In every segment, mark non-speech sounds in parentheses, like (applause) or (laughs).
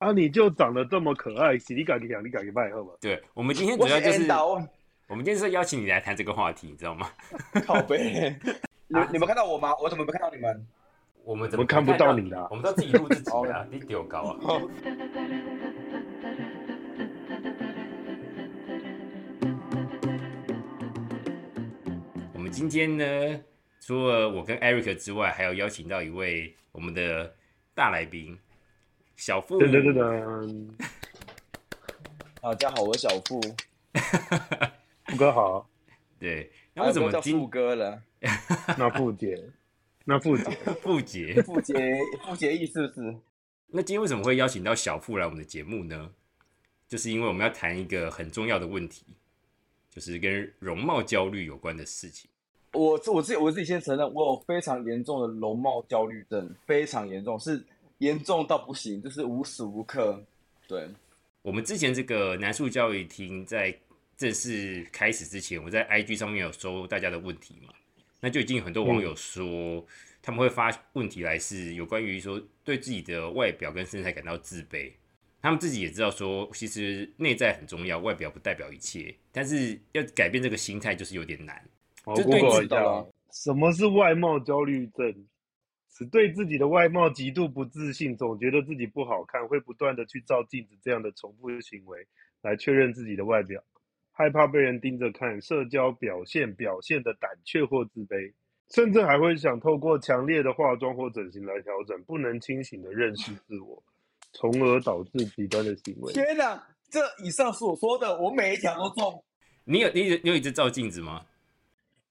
啊，你就长得这么可爱，洗你敢给讲，你敢给卖后吧？对，我们今天主要就是，我们今天是邀请你来谈这个话题，你知道吗？(laughs) 靠背，(laughs) 你你们看到我吗？我怎么没看到你们？我们怎么看不到你的？我们都自己录自己的，(laughs) 你丢高啊！我们今天呢，除了我跟 Eric 之外，还要邀请到一位我们的大来宾。小富，噔噔噔噔，大家好，我是小富，(laughs) 富哥好，对，那为什么叫富哥了？(laughs) 那富姐，那富姐，(laughs) 富姐，富姐，富姐意是不是？那今天为什么会邀请到小富来我们的节目呢？就是因为我们要谈一个很重要的问题，就是跟容貌焦虑有关的事情。我我自己我自己先承认，我有非常严重的容貌焦虑症，非常严重，是。严重到不行，就是无时无刻。对，我们之前这个南树教育厅在正式开始之前，我在 IG 上面有收大家的问题嘛，那就已经有很多网友说他们会发问题来，是有关于说对自己的外表跟身材感到自卑。他们自己也知道说，其实内在很重要，外表不代表一切，但是要改变这个心态就是有点难。就对知道什么是外貌焦虑症？只对自己的外貌极度不自信，总觉得自己不好看，会不断的去照镜子，这样的重复行为来确认自己的外表，害怕被人盯着看，社交表现表现的胆怯或自卑，甚至还会想透过强烈的化妆或整形来调整，不能清醒的认识自我，从而导致极端的行为。天哪，这以上所说的，我每一条都中。你有你有你有一直照镜子吗？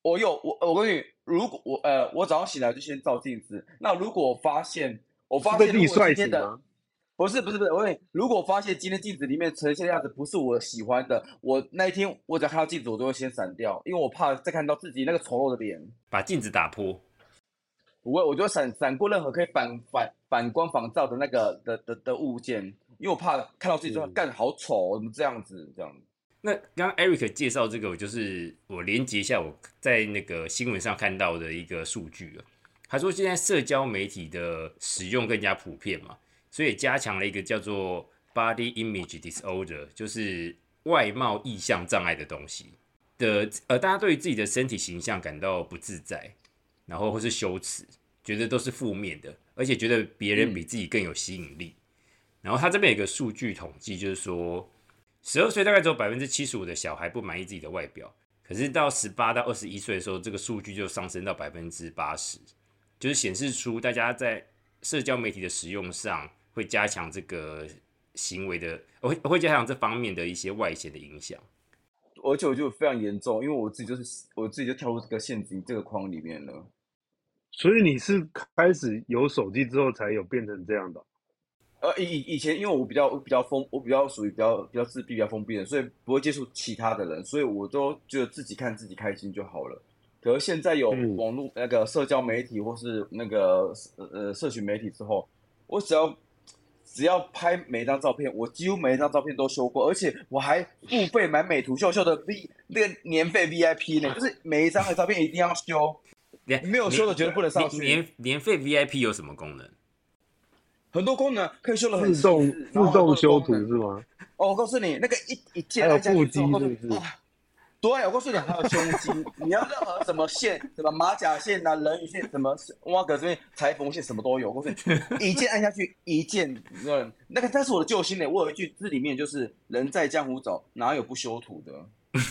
我有我我跟你，如果我呃我早上醒来就先照镜子，那如果发现我发现今天的不是不是不是，我问你，如果发现今天镜子里面呈现的样子不是我喜欢的，我那一天我只要看到镜子，我都会先闪掉，因为我怕再看到自己那个丑陋的脸，把镜子打破。不会，我就闪闪过任何可以反反反光仿照的那个的的的物件，因为我怕看到自己说干好丑，怎么这样子这样。那刚刚 Eric 介绍这个，我就是我连接一下我在那个新闻上看到的一个数据啊。他说现在社交媒体的使用更加普遍嘛，所以加强了一个叫做 Body Image Disorder，就是外貌意向障碍的东西的。呃，大家对于自己的身体形象感到不自在，然后或是羞耻，觉得都是负面的，而且觉得别人比自己更有吸引力。然后他这边有个数据统计，就是说。十二岁大概只有百分之七十五的小孩不满意自己的外表，可是到十八到二十一岁的时候，这个数据就上升到百分之八十，就是显示出大家在社交媒体的使用上会加强这个行为的，会会加强这方面的一些外显的影响。而且我就非常严重，因为我自己就是我自己就跳入这个陷阱这个框里面了。所以你是开始有手机之后才有变成这样的？呃，以以前因为我比较比较封，我比较属于比较比较自闭、比较封闭的，所以不会接触其他的人，所以我都觉得自己看自己开心就好了。可是现在有网络那个社交媒体或是那个呃社群媒体之后，我只要只要拍每一张照片，我几乎每一张照片都修过，而且我还付费买美图秀秀的 V 那个年费 VIP 呢，就是每一张的照片一定要修，没有修的绝对不能上去。年年费 VIP 有什么功能？很多功能可以修的很自动自动修图是吗？哦，我告诉你，那个一一键按下去之后，对，我告诉你还有胸肌，你要任何什么线，什么马甲线啊、人鱼线，什么挖个这边裁缝线，什么都有。我告诉你，一键按下去，一键，嗯那个但是我的救星呢。我有一句字里面就是“人在江湖走，哪有不修图的？”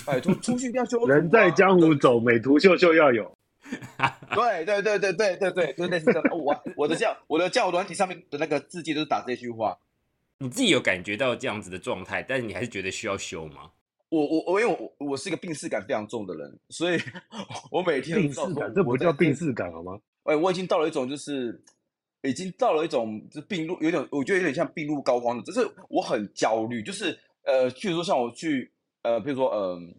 拜托，出去一定要修图。人在江湖走，美图秀秀要有。(laughs) 对对对对对对对，就类似这样。我我的教 (laughs) 我的教软体上面的那个字迹都是打这句话。你自己有感觉到这样子的状态，但是你还是觉得需要修吗？我我我因为我我是一个病视感非常重的人，所以 (laughs) 我每天病视感，这不叫病视感好吗？哎，我已经到了一种就是已经到了一种就病入有点，我觉得有点像病入膏肓的，就是我很焦虑，就是呃，譬如说像我去呃，比如说嗯，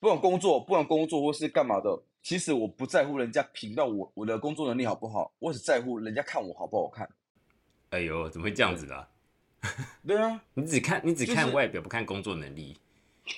不管工作，不管工作或是干嘛的。其实我不在乎人家评到我我的工作能力好不好，我只在乎人家看我好不好看。哎呦，怎么会这样子的？(laughs) 对啊，你只看你只看外表，不看工作能力，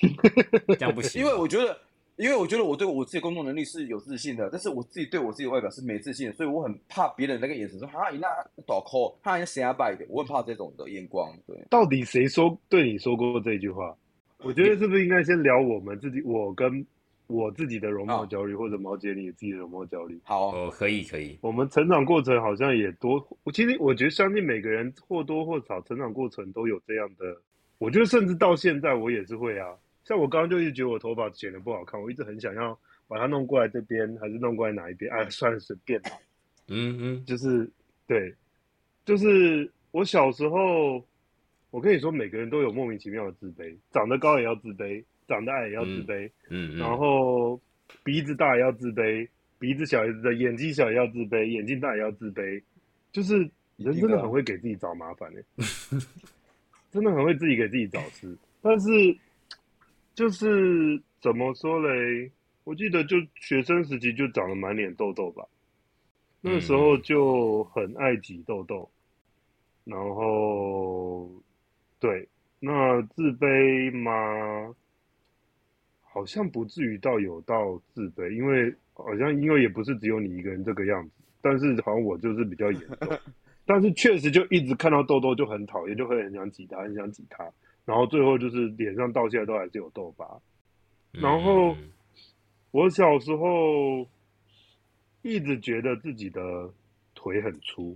(laughs) 这样不行。因为我觉得，因为我觉得我对我自己工作能力是有自信的，但是我自己对我自己外表是没自信的，所以我很怕别人那个眼神说哈你那倒扣，哈你瞎摆的，我很怕这种的眼光。对，到底谁说对你说过这句话？我觉得是不是应该先聊我们自己，我跟我自己的容貌焦虑，或者毛姐你自己的容貌焦虑？好，哦，可以可以。我们成长过程好像也多，我其实我觉得相信每个人或多或少成长过程都有这样的，我觉得甚至到现在我也是会啊。像我刚刚就一直觉得我头发剪的不好看，我一直很想要把它弄过来这边，还是弄过来哪一边？哎，算了，随便吧。嗯嗯，就是对，就是我小时候，我跟你说，每个人都有莫名其妙的自卑，长得高也要自卑，长得矮也要自卑，嗯，然后鼻子大也要自卑，鼻子小也自卑，眼睛小也要自卑，眼睛大也要自卑，就是人真的很会给自己找麻烦哎，(laughs) 真的很会自己给自己找事，但是。就是怎么说嘞？我记得就学生时期就长了满脸痘痘吧，那时候就很爱挤痘痘，然后对，那自卑吗？好像不至于到有到自卑，因为好像因为也不是只有你一个人这个样子，但是好像我就是比较严重，(laughs) 但是确实就一直看到痘痘就很讨厌，就会很想挤它，很想挤它。然后最后就是脸上到现在都还是有痘疤，然后我小时候一直觉得自己的腿很粗，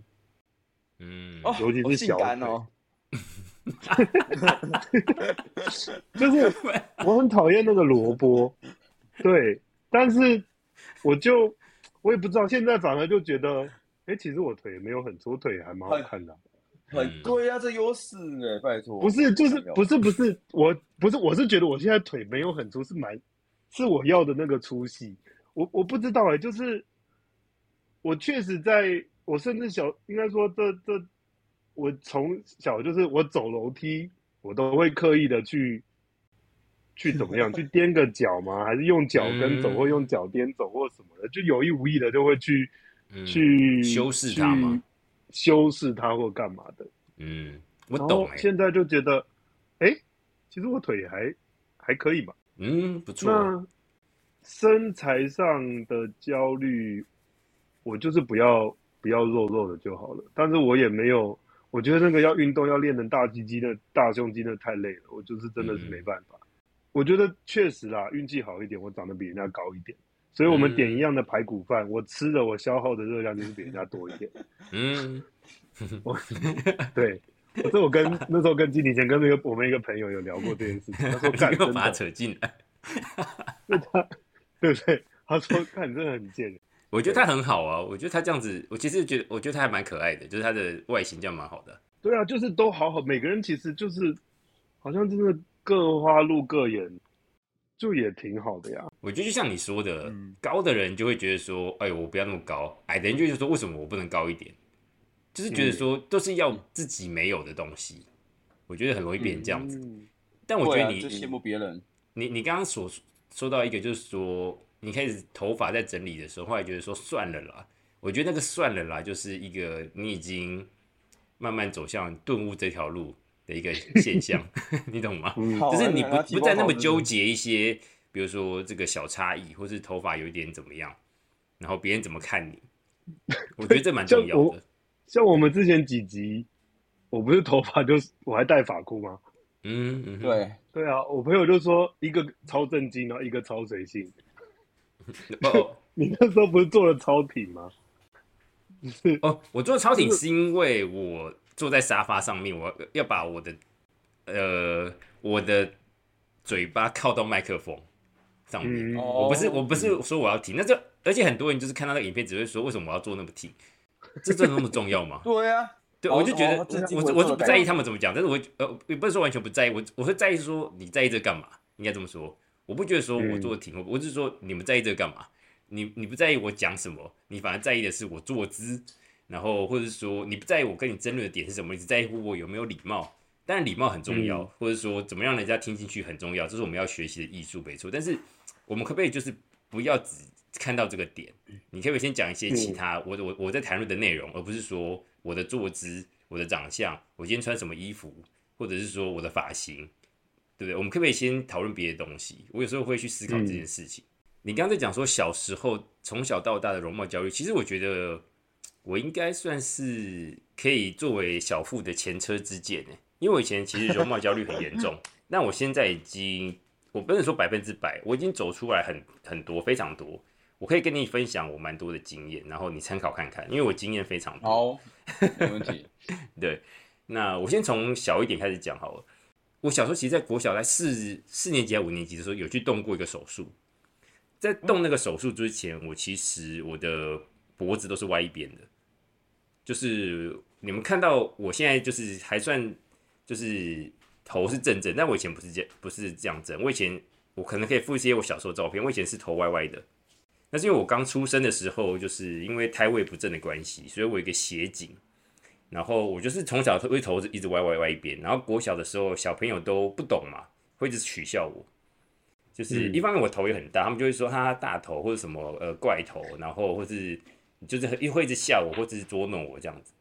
嗯，尤其是小腿哦，(laughs) (laughs) 就是我很讨厌那个萝卜，对，但是我就我也不知道，现在反而就觉得，哎，其实我腿没有很粗，腿还蛮好看的。很对啊，这优势呢，拜托。不是，就是不是不是，我不是，我是觉得我现在腿没有很粗，是蛮是我要的那个粗细。我我不知道哎，就是我确实在，我甚至小应该说这这，我从小就是我走楼梯，我都会刻意的去去怎么样，(laughs) 去踮个脚吗？还是用脚跟走，或用脚踮走，或什么的，就有意无意的就会去去修饰它吗？修饰它或干嘛的，嗯，我懂。现在就觉得，哎，其实我腿还还可以嘛，嗯，不错。那身材上的焦虑，我就是不要不要肉肉的就好了。但是我也没有，我觉得那个要运动要练成大肌肌的大胸肌的太累了，我就是真的是没办法。我觉得确实啦，运气好一点，我长得比人家高一点。所以我们点一样的排骨饭，我吃的我消耗的热量就是比人家多一点。(laughs) 嗯，(laughs) 我对，所以我跟那时候跟金理前跟那个我们一个朋友有聊过这件事情，他说 (laughs) 干真把他扯进来，那他对不对？他说干真的很贱。我觉得他很好啊，我觉得他这样子，我其实觉得我觉得他还蛮可爱的，就是他的外形这样蛮好的。对啊，就是都好好，每个人其实就是好像真的各花入各眼。就也挺好的呀。我觉得就像你说的，高的人就会觉得说，哎，我不要那么高；矮的人就是说，为什么我不能高一点？就是觉得说，都是要自己没有的东西。我觉得很容易变成这样子。但我觉得你羡慕别人。你你刚刚所说到一个，就是说你开始头发在整理的时候，后来觉得说算了啦。我觉得那个算了啦，就是一个你已经慢慢走向顿悟这条路。的一个现象，(laughs) 你懂吗？就是你不不再那么纠结一些，比如说这个小差异，或是头发有一点怎么样，然后别人怎么看你，(laughs) 我觉得这蛮重要的。像我们之前几集，我不是头发就是我还戴发箍吗？嗯，对对啊，我朋友就说一个超震惊，然后一个超随性。(laughs) 哦，你那时候不是做了超挺吗？哦，我做超挺是因为我。坐在沙发上面，我要把我的呃我的嘴巴靠到麦克风上面。我不是我不是说我要停，那就而且很多人就是看到那个影片，只会说为什么我要做那么挺？这真的那么重要吗？(laughs) 对呀，对，我就觉得我我是不在意他们怎么讲，但是我呃也不是说完全不在意，我我会在意说你在意这干嘛？应该这么说，我不觉得说我做的挺，我我是说你们在意这个干嘛？你你不在意我讲什么，你反而在意的是我坐姿。然后，或者说你不在意我跟你争论的点是什么，你只在乎我有没有礼貌。当然，礼貌很重要，或者说怎么让人家听进去很重要，这是我们要学习的艺术，没错。但是，我们可不可以就是不要只看到这个点？你可不可以先讲一些其他我我我在谈论的内容，而不是说我的坐姿、我的长相、我今天穿什么衣服，或者是说我的发型，对不对？我们可不可以先讨论别的东西？我有时候会去思考这件事情。你刚才讲说小时候从小到大的容貌焦虑，其实我觉得我应该算是可以作为小富的前车之鉴呢。因为我以前其实容貌焦虑很严重，(laughs) 那我现在已经我不能说百分之百，我已经走出来很很多非常多。我可以跟你分享我蛮多的经验，然后你参考看看，因为我经验非常多。好，(laughs) 没问题。对，那我先从小一点开始讲好了。我小时候其实，在国小在四四年级还五年级的时候，有去动过一个手术。在动那个手术之前，我其实我的脖子都是歪一边的，就是你们看到我现在就是还算就是头是正正，但我以前不是这样不是这样正。我以前我可能可以附一些我小时候照片，我以前是头歪歪的。那是因为我刚出生的时候，就是因为胎位不正的关系，所以我有一个斜颈。然后我就是从小会头一直歪歪歪一边，然后国小的时候小朋友都不懂嘛，会一直取笑我，就是一方面我头也很大，他们就会说他大头或者什么呃怪头，然后或是就是一会一直笑我或者是捉弄我这样子。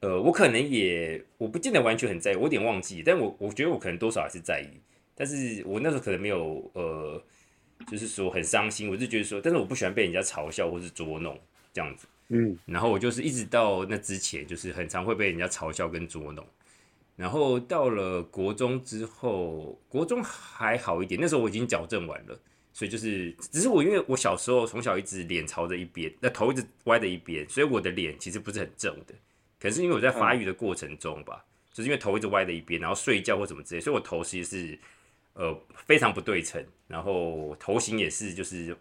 呃，我可能也我不见得完全很在意，我有点忘记，但我我觉得我可能多少还是在意，但是我那时候可能没有呃，就是说很伤心，我就觉得说，但是我不喜欢被人家嘲笑或是捉弄这样子。嗯，然后我就是一直到那之前，就是很常会被人家嘲笑跟捉弄。然后到了国中之后，国中还好一点，那时候我已经矫正完了，所以就是只是我因为我小时候从小一直脸朝着一边，那头一直歪的一边，所以我的脸其实不是很正的。可是因为我在发育的过程中吧，就是因为头一直歪的一边，然后睡觉或什么之类，所以我头其实是呃非常不对称，然后头型也是就是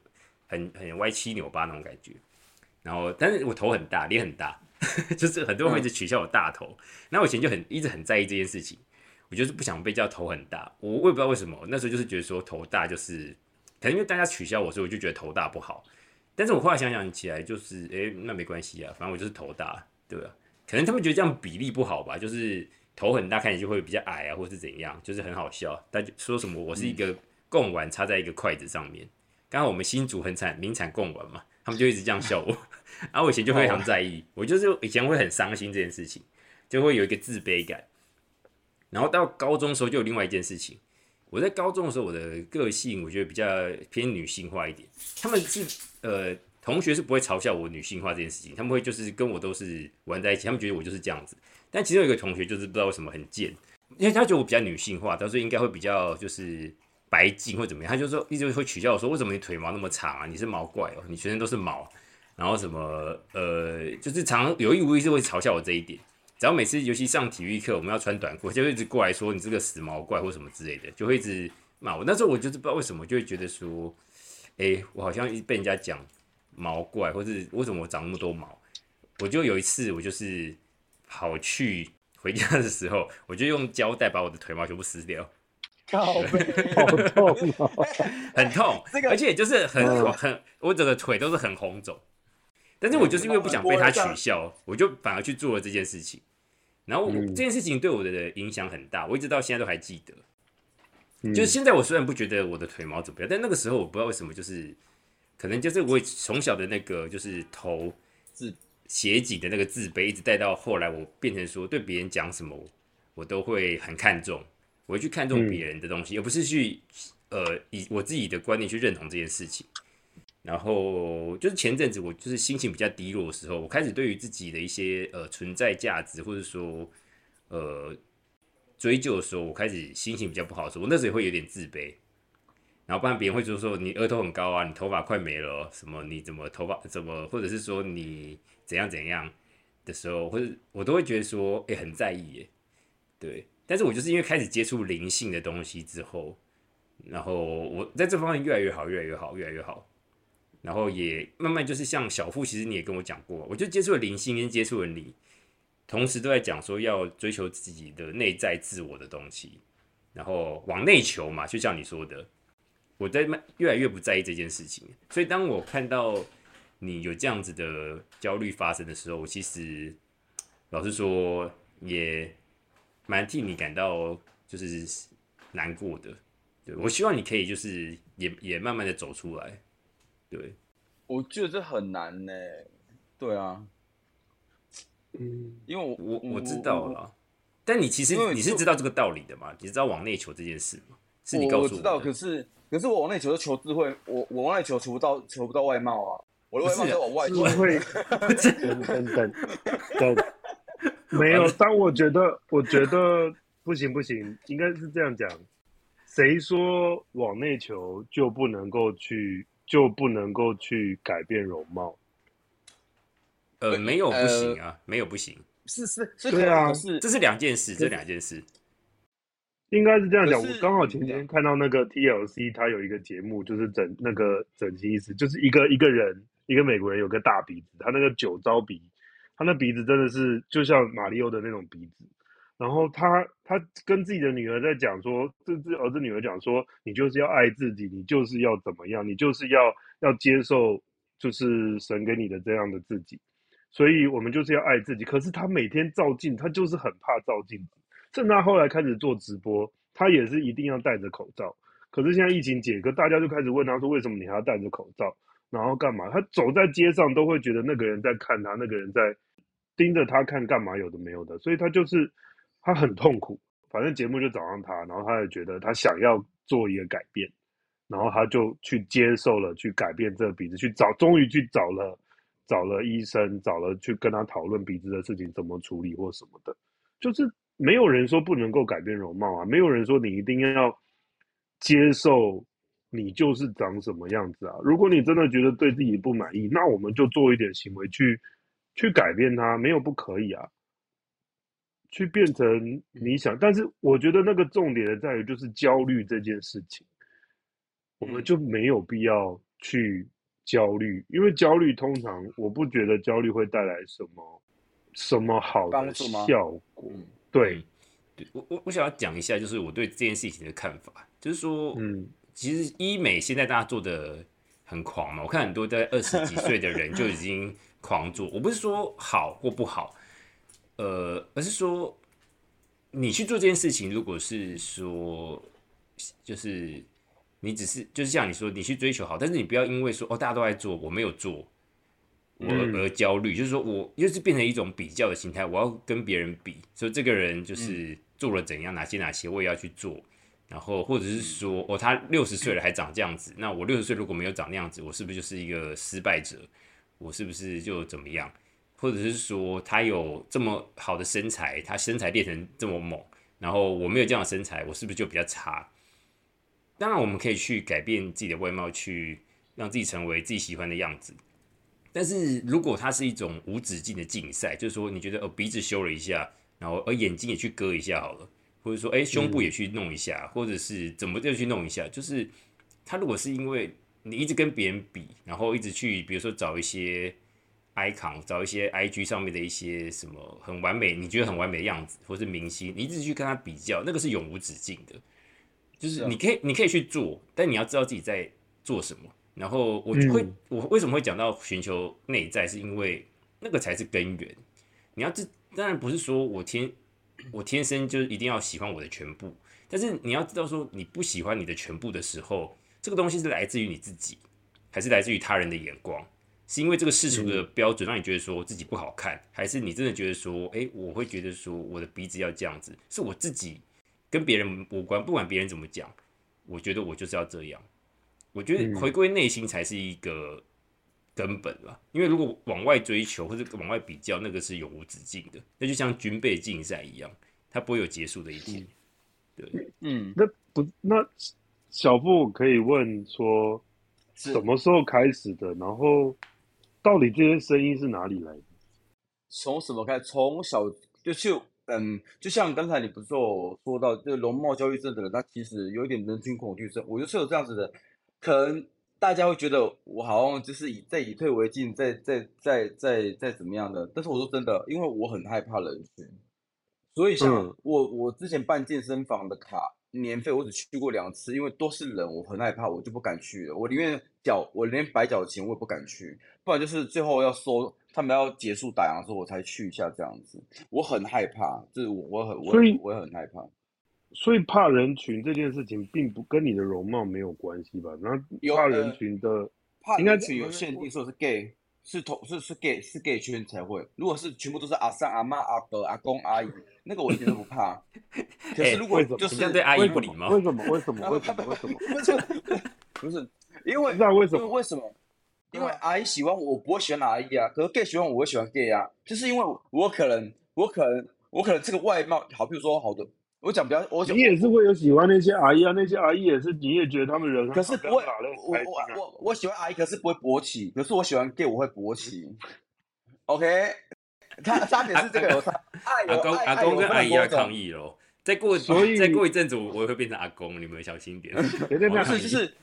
很很歪七扭八那种感觉。然后，但是我头很大，脸很大，(laughs) 就是很多人会一直取笑我大头。那我以前就很一直很在意这件事情，我就是不想被叫头很大。我我也不知道为什么，那时候就是觉得说头大就是，可能因为大家取笑我，所以我就觉得头大不好。但是我后来想想起来，就是哎，那没关系啊，反正我就是头大，对吧？可能他们觉得这样比例不好吧，就是头很大，看起来就会比较矮啊，或是怎样，就是很好笑。大家说什么我是一个贡丸插在一个筷子上面，刚好我们新竹很惨名产贡丸嘛。他们就一直这样笑我，然后我以前就非常在意，我就是以前会很伤心这件事情，就会有一个自卑感。然后到高中的时候就有另外一件事情，我在高中的时候我的个性我觉得比较偏女性化一点，他们是呃同学是不会嘲笑我女性化这件事情，他们会就是跟我都是玩在一起，他们觉得我就是这样子。但其中有一个同学就是不知道为什么很贱，因为他觉得我比较女性化，他说应该会比较就是。白净或怎么样，他就说一直会取笑我说为什么你腿毛那么长啊？你是毛怪哦，你全身都是毛，然后什么呃，就是常有意无意是会嘲笑我这一点。只要每次尤其上体育课，我们要穿短裤，就会一直过来说你这个死毛怪或什么之类的，就会一直骂我。那时候我就是不知道为什么，就会觉得说，哎，我好像一被人家讲毛怪，或是为什么我长那么多毛？我就有一次，我就是跑去回家的时候，我就用胶带把我的腿毛全部撕掉。好痛哦，(laughs) 很痛，而且就是很很，我整个腿都是很红肿。但是我就是因为不想被他取笑，我就反而去做了这件事情。然后这件事情对我的影响很大，我一直到现在都还记得。就是现在我虽然不觉得我的腿毛怎么样，但那个时候我不知道为什么，就是可能就是我从小的那个就是头自斜脊的那个自卑，一直带到后来我变成说对别人讲什么我都会很看重。我会去看重别人的东西，而不是去呃以我自己的观念去认同这件事情。然后就是前阵子我就是心情比较低落的时候，我开始对于自己的一些呃存在价值或者说呃追究的时候，我开始心情比较不好的时候，我那时候也会有点自卑。然后不然别人会说说你额头很高啊，你头发快没了，什么你怎么头发怎么，或者是说你怎样怎样的时候，或者我都会觉得说哎很在意耶，对。但是我就是因为开始接触灵性的东西之后，然后我在这方面越来越好，越来越好，越来越好，然后也慢慢就是像小富，其实你也跟我讲过，我就接触了灵性跟接触了你，同时都在讲说要追求自己的内在自我的东西，然后往内求嘛，就像你说的，我在慢越来越不在意这件事情，所以当我看到你有这样子的焦虑发生的时候，我其实老实说也。蛮替你感到就是难过的，对我希望你可以就是也也慢慢的走出来，对，我觉得这很难呢，对啊，嗯，因为我我我知道了，但你其实你是知道这个道理的嘛？你知道往内求这件事吗？是你告诉我知道，可是可是我往内求是求智慧，我我往内求求不到求不到外貌啊，我的外貌在往外求。智慧，(laughs) (laughs) 等等等等，(laughs) 没有。但我觉得我觉得不行不行，应该是这样讲。谁说往内求就不能够去就不能够去改变容貌？呃，没有不行啊，没有不行。是是是，对啊，是这是两件事，这两件事。应该是这样讲，我刚好前天看到那个 TLC，他有一个节目，就是整那个整形医师，就是一个一个人，一个美国人有个大鼻子，他那个酒糟鼻，他那鼻子真的是就像马里奥的那种鼻子。然后他他跟自己的女儿在讲说，这这儿子女儿讲说，你就是要爱自己，你就是要怎么样，你就是要要接受，就是神给你的这样的自己。所以我们就是要爱自己。可是他每天照镜，他就是很怕照镜子。趁他后来开始做直播，他也是一定要戴着口罩。可是现在疫情解隔，大家就开始问他说：“为什么你还要戴着口罩？然后干嘛？”他走在街上都会觉得那个人在看他，那个人在盯着他看，干嘛有的没有的。所以他就是他很痛苦。反正节目就找上他，然后他也觉得他想要做一个改变，然后他就去接受了，去改变这个鼻子，去找，终于去找了。找了医生，找了去跟他讨论鼻子的事情怎么处理或什么的，就是没有人说不能够改变容貌啊，没有人说你一定要接受你就是长什么样子啊。如果你真的觉得对自己不满意，那我们就做一点行为去去改变它，没有不可以啊。去变成你想，但是我觉得那个重点在于就是焦虑这件事情，我们就没有必要去。焦虑，因为焦虑通常我不觉得焦虑会带来什么什么好的效果。对，我我我想要讲一下，就是我对这件事情的看法，就是说，嗯，其实医美现在大家做的很狂嘛，我看很多在二十几岁的人 (laughs) 就已经狂做。我不是说好或不好，呃，而是说你去做这件事情，如果是说就是。你只是就是像你说，你去追求好，但是你不要因为说哦大家都在做，我没有做，我而焦虑。就是说我又是变成一种比较的心态，我要跟别人比，说这个人就是做了怎样，哪些哪些我也要去做。然后或者是说哦他六十岁了还长这样子，那我六十岁如果没有长那样子，我是不是就是一个失败者？我是不是就怎么样？或者是说他有这么好的身材，他身材练成这么猛，然后我没有这样的身材，我是不是就比较差？当然，我们可以去改变自己的外貌，去让自己成为自己喜欢的样子。但是如果它是一种无止境的竞赛，就是说你觉得哦鼻子修了一下，然后而眼睛也去割一下好了，或者说哎胸部也去弄一下，或者是怎么就去弄一下，就是他如果是因为你一直跟别人比，然后一直去比如说找一些 icon，找一些 IG 上面的一些什么很完美，你觉得很完美的样子，或是明星，你一直去跟他比较，那个是永无止境的。就是你可以，你可以去做，但你要知道自己在做什么。然后我会，我为什么会讲到寻求内在，是因为那个才是根源。你要这当然不是说我天，我天生就一定要喜欢我的全部，但是你要知道说你不喜欢你的全部的时候，这个东西是来自于你自己，还是来自于他人的眼光？是因为这个世俗的标准让你觉得说自己不好看，还是你真的觉得说，哎，我会觉得说我的鼻子要这样子，是我自己。跟别人无关，不管别人怎么讲，我觉得我就是要这样。我觉得回归内心才是一个根本吧。因为如果往外追求或者往外比较，那个是永无止境的。那就像军备竞赛一样，它不会有结束的一天。对，嗯，那不那小布可以问说，什么时候开始的？然后到底这些声音是哪里来的？从什么开？从小就就。嗯，就像刚才你不是说说到这个容貌焦虑症的人，他其实有一点人群恐惧症。我就是有这样子的，可能大家会觉得我好像就是以在以退为进，在在在在在怎么样的。但是我说真的，因为我很害怕人群，所以像我我之前办健身房的卡年费，我只去过两次，因为都是人，我很害怕，我就不敢去了。我宁愿缴，我连白缴钱我也不敢去，不然就是最后要收。他们要结束打烊的时候，我才去一下这样子。我很害怕，就是我我很所以我也很害怕。所以怕人群这件事情，并不跟你的容貌没有关系吧？那怕人群的怕人群有限定，说是 gay，是同是是 gay 是 gay 圈才会。如果是全部都是阿三阿妈阿伯阿公阿姨，那个我一点都不怕。(laughs) 可是如果就是对阿姨不礼貌，为什么？为什么？为什么？为什么？不是不是，因为那为什么？为什么？(laughs) 因为阿姨喜欢我，我不会喜欢阿姨啊。可是 gay 喜欢我，我会喜欢 gay 啊。就是因为我可能，我可能，我可能这个外貌好，比如说好的。我讲比较，我你也是会有喜欢那些阿姨啊，那些阿姨也是，你也觉得他们人可是不会，我我我我喜欢阿姨，可是不会勃起，可是我喜欢 gay，我会勃起。OK，他差别是这个有差。阿公阿公跟阿姨要抗议喽，再过所以再过一阵子我会变成阿公，你们小心点。(laughs) 不是就是，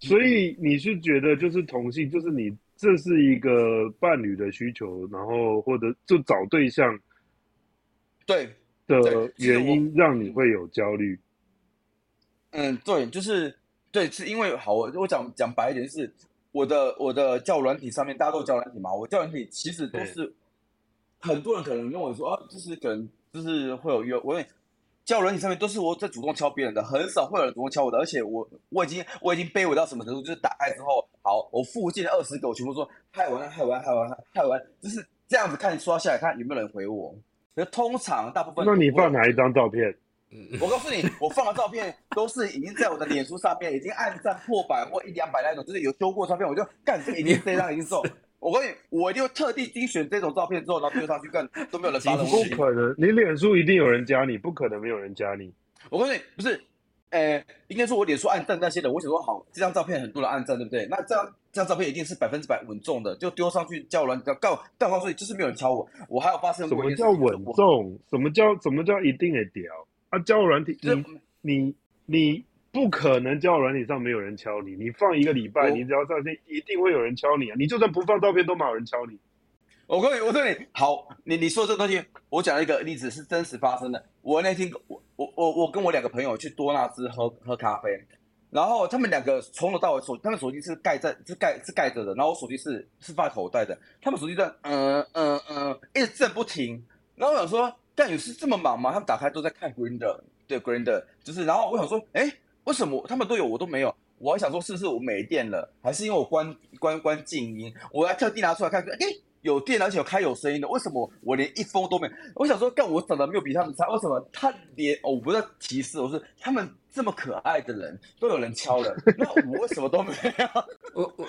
所以你是觉得就是同性，就是你这是一个伴侣的需求，然后或者就找对象，对。的原因让你会有焦虑。嗯，对，就是对，是因为好，我我讲讲白一点，是我的我的教软体上面，大家都教软体嘛，我教软体其实都是很多人可能跟我说啊，就是可能就是会有约，我教软体上面都是我在主动敲别人的，很少会有人主动敲我的，而且我我已经我已经卑微到什么程度，就是打开之后，好，我附近的二十个我全部说嗨完嗨完嗨完嗨完，就是这样子看刷下来看有没有人回我。那通常大部分，那你放哪一张照片？我告诉你，我放的照片都是已经在我的脸书上面已经按赞破百或一两百那种，就是有修过照片，我就干这个一定这张已经送。(laughs) 我告诉你，我就特地精选这种照片之后，然后丢上去干都没有人发的。不可能，你脸书一定有人加你，不可能没有人加你。我告诉你，不是。呃，应该说，我脸书暗赞那些的，我想说好，这张照片很多人暗赞，对不对？那这张这张照片一定是百分之百稳重的，就丢上去叫人告告告诉你，就是没有人敲我，我还有发生过。什么叫稳重？什么叫什么叫一定得屌？啊，交友软体，你你你不可能交友软体上没有人敲你，你放一个礼拜，你只要上线，一定会有人敲你啊！你就算不放照片，都没有人敲你。我跟你，我跟你好，你你说这东西，我讲一个例子，是真实发生的。我那天，我我我我跟我两个朋友去多纳兹喝喝咖啡，然后他们两个从头到尾手，他们手机是盖在是盖是盖着的，然后我手机是是放在口袋的，他们手机在嗯嗯嗯一直震不停。然后我想说，但有是这么忙吗？他们打开都在看 Grinder，对 Grinder，就是然后我想说，哎，为什么他们都有我都没有？我还想说，是不是我没电了，还是因为我关关关静音？我还特地拿出来看，哎。有电而且有开有声音的，为什么我连一封都没有？我想说，干我长得没有比他们差，为什么他连我不是歧视，我是他们这么可爱的人都有人敲了，(laughs) 那我为什么都没有？我我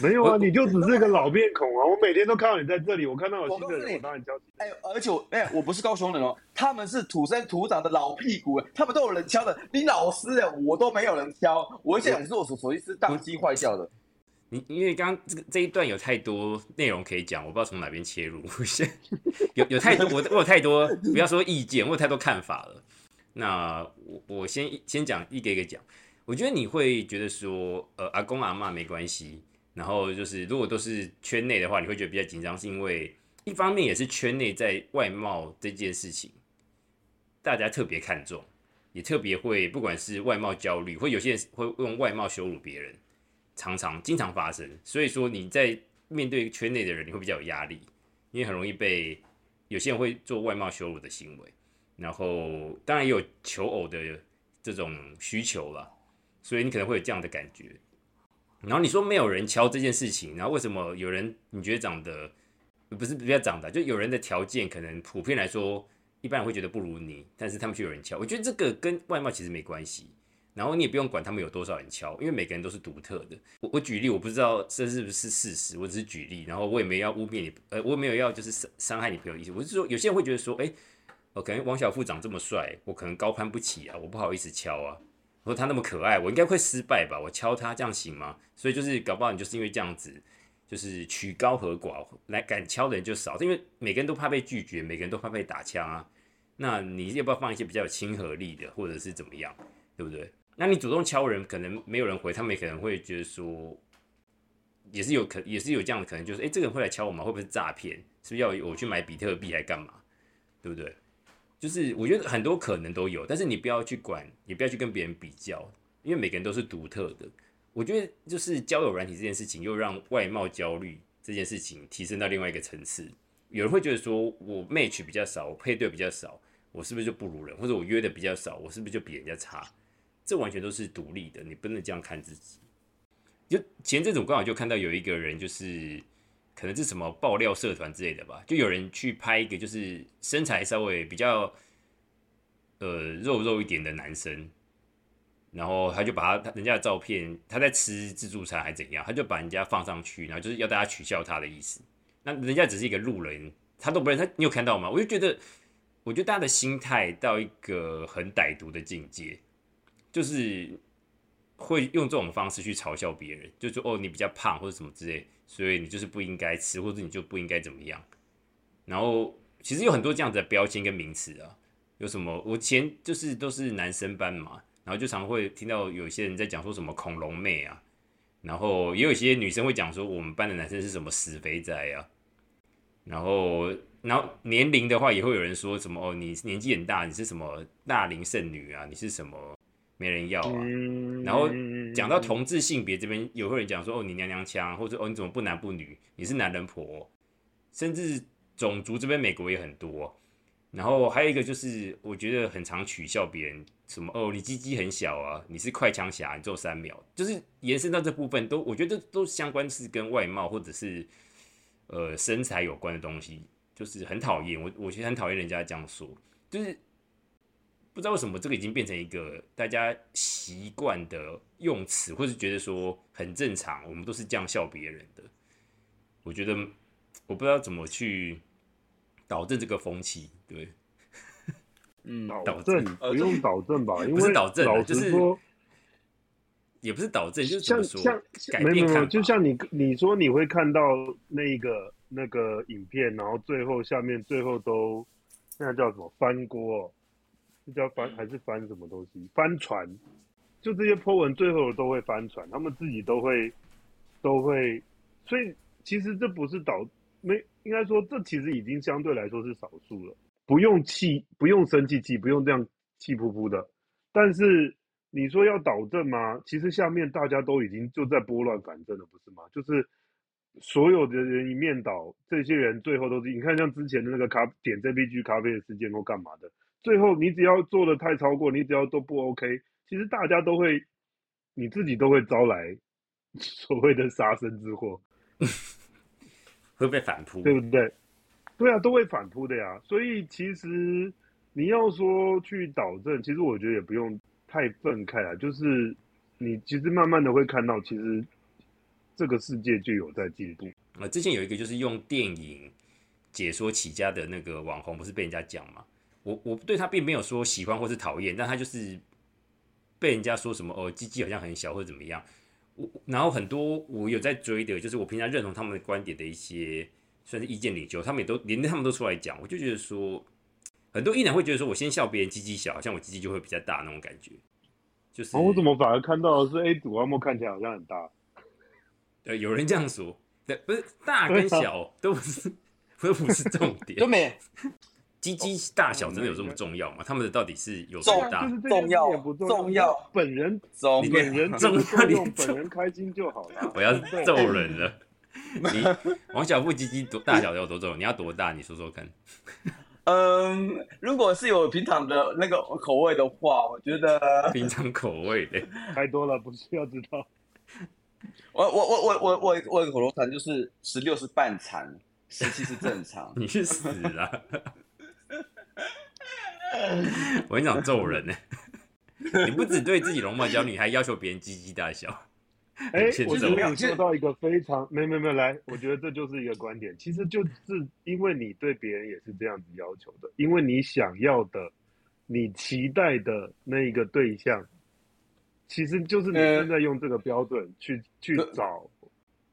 没有啊，你就只是个老面孔啊！我每天都看到你在这里，我看到有新的人，我当然交。哎，而且我哎，我不是高雄人哦，他们是土生土长的老屁股，他们都有人敲的，你老师哎，我都没有人敲，我想是我手手机是宕机坏掉的。你因为刚刚这个这一段有太多内容可以讲，我不知道从哪边切入。(laughs) 先有有太多我我有太多不要说意见，我有太多看法了。那我我先先讲一个一个讲。我觉得你会觉得说，呃，阿公阿妈没关系。然后就是如果都是圈内的话，你会觉得比较紧张，是因为一方面也是圈内在外貌这件事情，大家特别看重，也特别会不管是外貌焦虑，或有些人会用外貌羞辱别人。常常经常发生，所以说你在面对圈内的人，你会比较有压力，因为很容易被有些人会做外貌羞辱的行为，然后当然也有求偶的这种需求了，所以你可能会有这样的感觉。然后你说没有人敲这件事情，然后为什么有人你觉得长得不是比较长得，就有人的条件可能普遍来说，一般人会觉得不如你，但是他们却有人敲，我觉得这个跟外貌其实没关系。然后你也不用管他们有多少人敲，因为每个人都是独特的。我我举例，我不知道这是不是事实，我只是举例。然后我也没要污蔑你，呃，我也没有要就是伤伤害你朋友意思。我是说，有些人会觉得说，哎，我可能王小富长这么帅，我可能高攀不起啊，我不好意思敲啊。我说他那么可爱，我应该会失败吧？我敲他这样行吗？所以就是搞不好你就是因为这样子，就是曲高和寡来敢敲的人就少，因为每个人都怕被拒绝，每个人都怕被打枪啊。那你要不要放一些比较有亲和力的，或者是怎么样，对不对？那你主动敲人，可能没有人回，他们也可能会觉得说，也是有可，也是有这样的可能，就是哎，这个人会来敲我吗？会不会是诈骗？是不是要我去买比特币来干嘛？对不对？就是我觉得很多可能都有，但是你不要去管，也不要去跟别人比较，因为每个人都是独特的。我觉得就是交友软体这件事情，又让外貌焦虑这件事情提升到另外一个层次。有人会觉得说，我 match 比较少，我配对比较少，我是不是就不如人？或者我约的比较少，我是不是就比人家差？这完全都是独立的，你不能这样看自己。就前阵子我刚好就看到有一个人，就是可能是什么爆料社团之类的吧，就有人去拍一个就是身材稍微比较呃肉肉一点的男生，然后他就把他人家的照片，他在吃自助餐还怎样，他就把人家放上去，然后就是要大家取笑他的意思。那人家只是一个路人，他都不认他，你有看到吗？我就觉得，我觉得大家的心态到一个很歹毒的境界，就是会用这种方式去嘲笑别人，就说哦你比较胖或者什么之类。所以你就是不应该吃，或者你就不应该怎么样。然后其实有很多这样子的标签跟名词啊，有什么？我前就是都是男生班嘛，然后就常会听到有些人在讲说什么恐龙妹啊，然后也有一些女生会讲说我们班的男生是什么死肥仔啊。然后，然后年龄的话也会有人说什么哦，你年纪很大，你是什么大龄剩女啊？你是什么？没人要啊，然后讲到同志性别这边，有个人讲说哦你娘娘腔，或者哦你怎么不男不女，你是男人婆，甚至种族这边美国也很多，然后还有一个就是我觉得很常取笑别人，什么哦你鸡鸡很小啊，你是快枪侠，你只有三秒，就是延伸到这部分都我觉得都相关是跟外貌或者是呃身材有关的东西，就是很讨厌。我，我其实很讨厌人家这样说，就是。不知道为什么这个已经变成一个大家习惯的用词，或是觉得说很正常，我们都是这样笑别人的。我觉得我不知道怎么去导正这个风气，对，嗯，导正不用导正吧？因为导正，就是说也不是导正，就是像像改变没有，就像你你说你会看到那个那个影片，然后最后下面最后都那叫什么翻锅。这叫翻还是翻什么东西？翻船，就这些 po 文最后都会翻船，他们自己都会都会，所以其实这不是导没应该说这其实已经相对来说是少数了，不用气不用生气气不用这样气扑扑的，但是你说要导正吗？其实下面大家都已经就在拨乱反正了，不是吗？就是所有的人一面倒，这些人最后都是你看像之前的那个咖点 JPG 咖啡的事件或干嘛的。最后，你只要做的太超过，你只要都不 OK，其实大家都会，你自己都会招来 (laughs) 所谓的杀身之祸，(laughs) 会被反扑，对不对？对啊，都会反扑的呀。所以其实你要说去导正，其实我觉得也不用太愤慨啊。就是你其实慢慢的会看到，其实这个世界就有在进步。啊，之前有一个就是用电影解说起家的那个网红，不是被人家讲吗？我我对他并没有说喜欢或是讨厌，但他就是被人家说什么哦，鸡鸡好像很小或者怎么样。我然后很多我有在追的，就是我平常认同他们的观点的一些算是意见领袖，他们也都连他们都出来讲，我就觉得说，很多艺人会觉得说我先笑别人鸡鸡小，好像我鸡鸡就会比较大那种感觉。就是，我怎么反而看到的是 A 组阿莫看起来好像很大？呃，有人这样说，对，不是大跟小都不是，(laughs) 都不是重点，都没。(laughs) 鸡鸡大小真的有这么重要吗？他们的到底是有多大？重要不重要？本人重本人重要，用本人开心就好了。我要揍人了！你王小富鸡鸡多大小有多重？你要多大？你说说看。嗯，如果是有平常的那个口味的话，我觉得 (laughs) 平常口味的太多了，不需要知道。(laughs) 我我我我我我我口头禅就是十六是半残，十七是正常。(laughs) 你去死啊！(laughs) 我跟你讲揍人呢！(laughs) 你不只对自己容貌焦虑，还要求别人鸡鸡大小。(laughs) 哎，我觉得你说到一个非常没没没来，我觉得这就是一个观点。其实就是因为你对别人也是这样子要求的，因为你想要的、你期待的那一个对象，其实就是你正在用这个标准去去找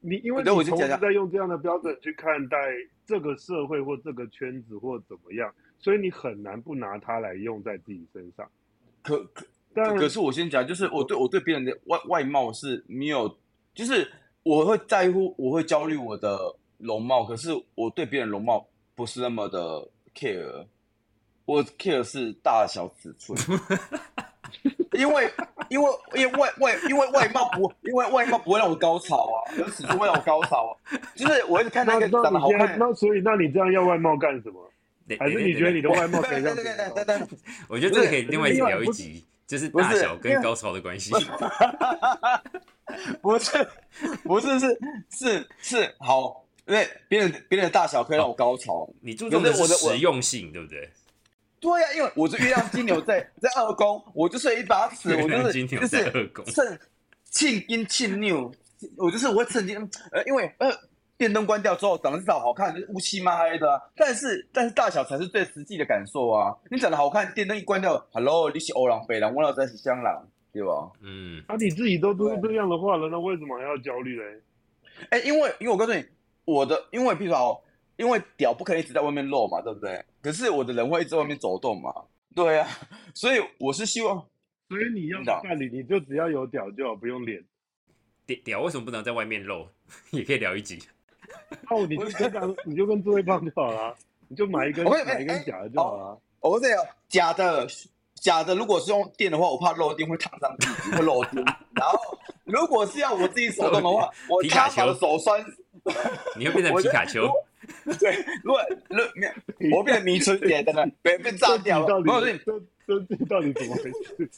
你，因为你同时在用这样的标准去看待这个社会或这个圈子或怎么样。所以你很难不拿它来用在自己身上。可可，但可是我先讲，就是我对我对别人的外外貌是没有，就是我会在乎，我会焦虑我的容貌，可是我对别人容貌不是那么的 care。我 care 是大小尺寸，因为因为因为外外因为外貌不因为外貌不会让我高潮啊，尺寸会让我高潮啊。就是我一直看那个长得好看，那所以那你这样要外貌干什么？还是你觉得你的外貌可以让？我觉得这个可以另外聊一集，就是大小跟高潮的关系。不是，不是，是是是好。因为别人别人的大小可以让我高潮，你注重的是实用性，对不对？对呀，因为我是月亮金牛在在二宫，我就是一把尺，我就是就是趁庆金庆牛，我就是我会趁金呃，因为呃电灯关掉之后长得至少好看，就是乌漆嘛黑的，但是但是大小才是最实际的感受啊！你长得好看，电灯一关掉，Hello，你是欧郎北郎，我老在是香郎，对吧？嗯，那你自己都说这样的话了，那为什么还要焦虑嘞？哎，因为因为我告诉你，我的因为譬如说，因为屌不可以一直在外面露嘛，对不对？可是我的人会一直在外面走动嘛，对啊，所以我是希望，所以你要伴侣，你就只要有屌就好，不用脸。屌屌为什么不能在外面露？(laughs) 也可以聊一集。(laughs) 哦，你就跟你就跟智慧棒就好了，你就买一根买一根假的就好了。我这样假的假的，如果是用电的话，我怕漏电会烫伤自己，会漏电。然后如果是要我自己手动的话，我皮卡丘手酸，你会变成皮卡丘。(laughs) 对，如果如我变成迷 (laughs) 春姐的呢，被被炸掉了。不是，这这这到底怎么回事？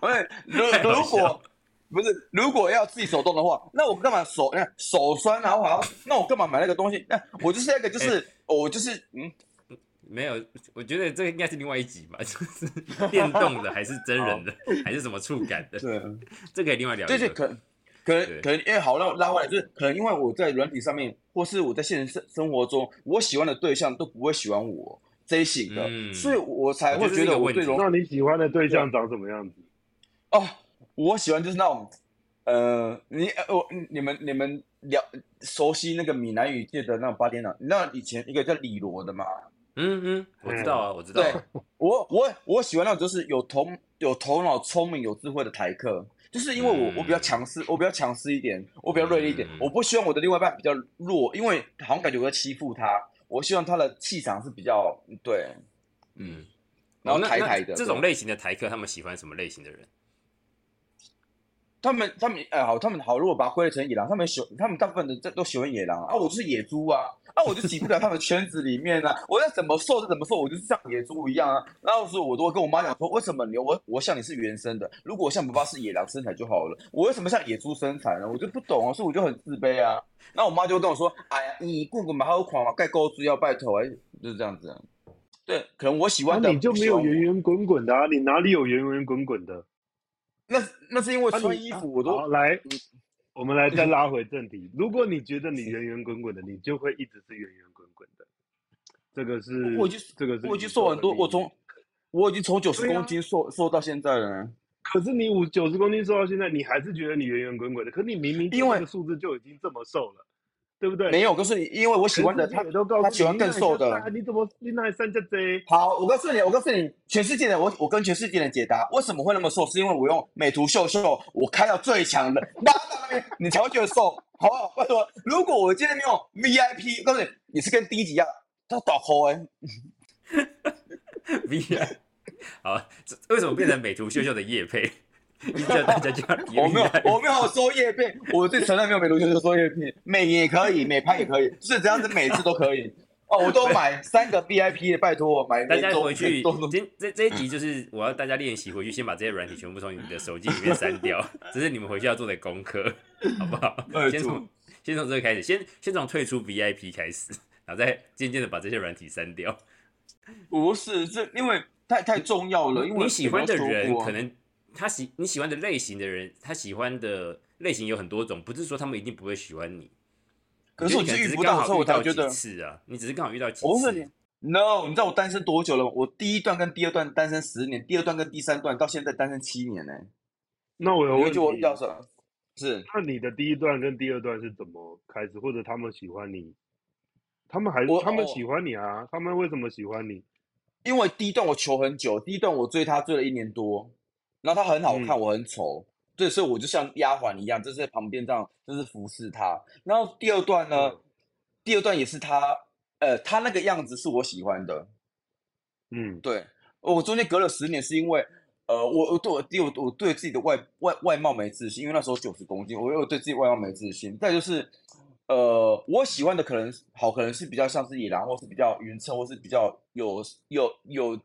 不是，如如果。不是，如果要自己手动的话，那我干嘛手手酸然后好像，那我干嘛买那个东西？那我就是那个，就是我就是嗯，没有，我觉得这个应该是另外一集吧，就是电动的还是真人的，(laughs) 还是什么触感的？对，这可以另外聊。对对，可可能可能因为好让拉回来，就是可能因为我在软体上面，或是我在现实生生活中，我喜欢的对象都不会喜欢我这一型的，所以我才会觉得我最容。那你喜欢的对象长什么样子？哦。我喜欢就是那种，呃，你我你们你们了熟悉那个闽南语界的那种八点档，你知道以前一个叫李罗的嘛？嗯嗯，我知道啊，我知道。对，我我我喜欢那种就是有头有头脑、聪明、有智慧的台客，就是因为我我比较强势，我比较强势一点，我比较锐利一点，我不希望我的另外一半比较弱，因为好像感觉我在欺负他，我希望他的气场是比较对，嗯，然后台台的这种类型的台客，他们喜欢什么类型的人？他们他们哎好，他们好。如果把它归类成野狼，他们喜他们大部分的这都喜欢野狼啊。我就是野猪啊，啊我就挤不了他们圈子里面啊。(laughs) 我要怎么瘦就怎么瘦，我就是像野猪一样啊。然后说我都会跟我妈讲说，为什么你我我像你是原生的，如果我像爸爸是野狼身材就好了，我为什么像野猪身材呢？我就不懂啊，所以我就很自卑啊。那我妈就会跟我说，哎呀，你过个马好款嘛，盖高猪要拜托哎，就是这样子。对，可能我喜欢的你就没有圆圆滚滚的啊？你哪里有圆圆滚滚的？那那是因为穿衣服我都来，我们来再拉回正题。如果你觉得你圆圆滚滚的，你就会一直是圆圆滚滚的。这个是，我已经这个是，我已经瘦很多。我从我已经从九十公斤瘦瘦到现在了。(laughs) 可是你五九十公斤瘦到现在，你还是觉得你圆圆滚滚的。可你明明因为个数字就已经这么瘦了。对不对？没有，我告诉你，因为我喜欢的他，他喜欢更瘦的。你怎么你那三只贼？好，我告诉你，我告诉你，全世界的我，我跟全世界人解答，为什么会那么瘦？是因为我用美图秀秀，我开到最强的，拉到那边，你才会觉得瘦，好不好？拜托，如果我今天没有 VIP，告诉你，你是跟第一集一样，他倒扣哎。VIP，好，为什么变成美图秀秀的叶配？(laughs) 叫大家叫我没有，我没有收叶片，我最承认没有美图秀秀收叶片，美也可以，美拍也可以，就是这样子，每次都可以。(laughs) 哦，我都买三个 VIP 的，拜托我买。大家回去，今这这一集就是我要大家练习回去，先把这些软体全部从你的手机里面删掉，(laughs) 这是你们回去要做的功课，好不好？先从先从这个开始，先先从退出 VIP 开始，然后再渐渐的把这些软体删掉。不是，这因为太太重要了，因为你喜欢的人可能。他喜你喜欢的类型的人，他喜欢的类型有很多种，不是说他们一定不会喜欢你。可是我只是刚好遇到几次啊，你只是刚好遇到几次。我问你，No，你知道我单身多久了吗？我第一段跟第二段单身十年，第二段跟第三段到现在单身七年呢。那我有问题，要什么？是那你的第一段跟第二段是怎么开始，或者他们喜欢你？他们还他们喜欢你啊？他们为什么喜欢你？因为第一段我求很久，第一段我追他追了一年多。然后他很好看，我很丑，对，所以我就像丫鬟一样，就是在旁边这样，就是服侍他。然后第二段呢，第二段也是他，呃，他那个样子是我喜欢的，嗯，对。我中间隔了十年，是因为，呃，我我对我第我我对自己的外外外貌没自信，因为那时候九十公斤，我又对自己外貌没自信。再就是，呃，我喜欢的可能好，可能是比较像是野狼，或是比较匀称，或是比较有有有。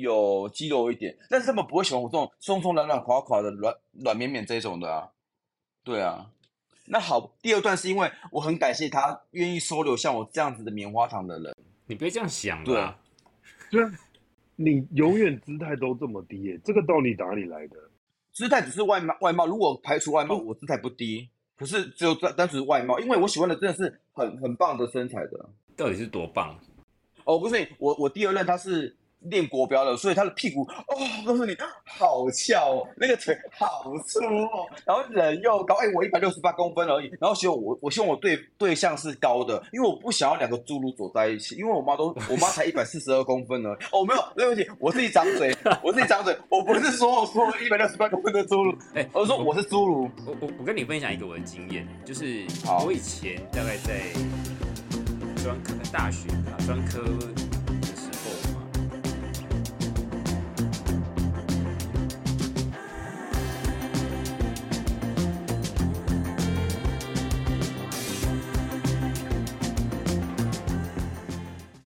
有肌肉一点，但是他们不会喜欢我这种松松软软、垮垮的、软软绵绵这种的啊。对啊，那好，第二段是因为我很感谢他愿意收留像我这样子的棉花糖的人。你别这样想对啊，对啊，你永远姿态都这么低耶，这个道理哪里来的？姿态只是外貌，外貌如果排除外貌，我姿态不低。可是只有单单纯外貌，因为我喜欢的真的是很很棒的身材的。到底是多棒？哦，不是我，我第二任他是练国标的，所以他的屁股哦，告诉你好翘哦，那个腿好粗哦，然后人又高，哎，我一百六十八公分而已，然后希望我我希望我对对象是高的，因为我不想要两个侏儒走在一起，因为我妈都我妈才一百四十二公分呢。哦，没有，对不起，我自己张嘴，我自己张嘴，我不是说我说一百六十八公分的侏儒，哎我是说我是侏儒。我我我跟你分享一个我的经验，就是好我以前大概在专科大学啊专科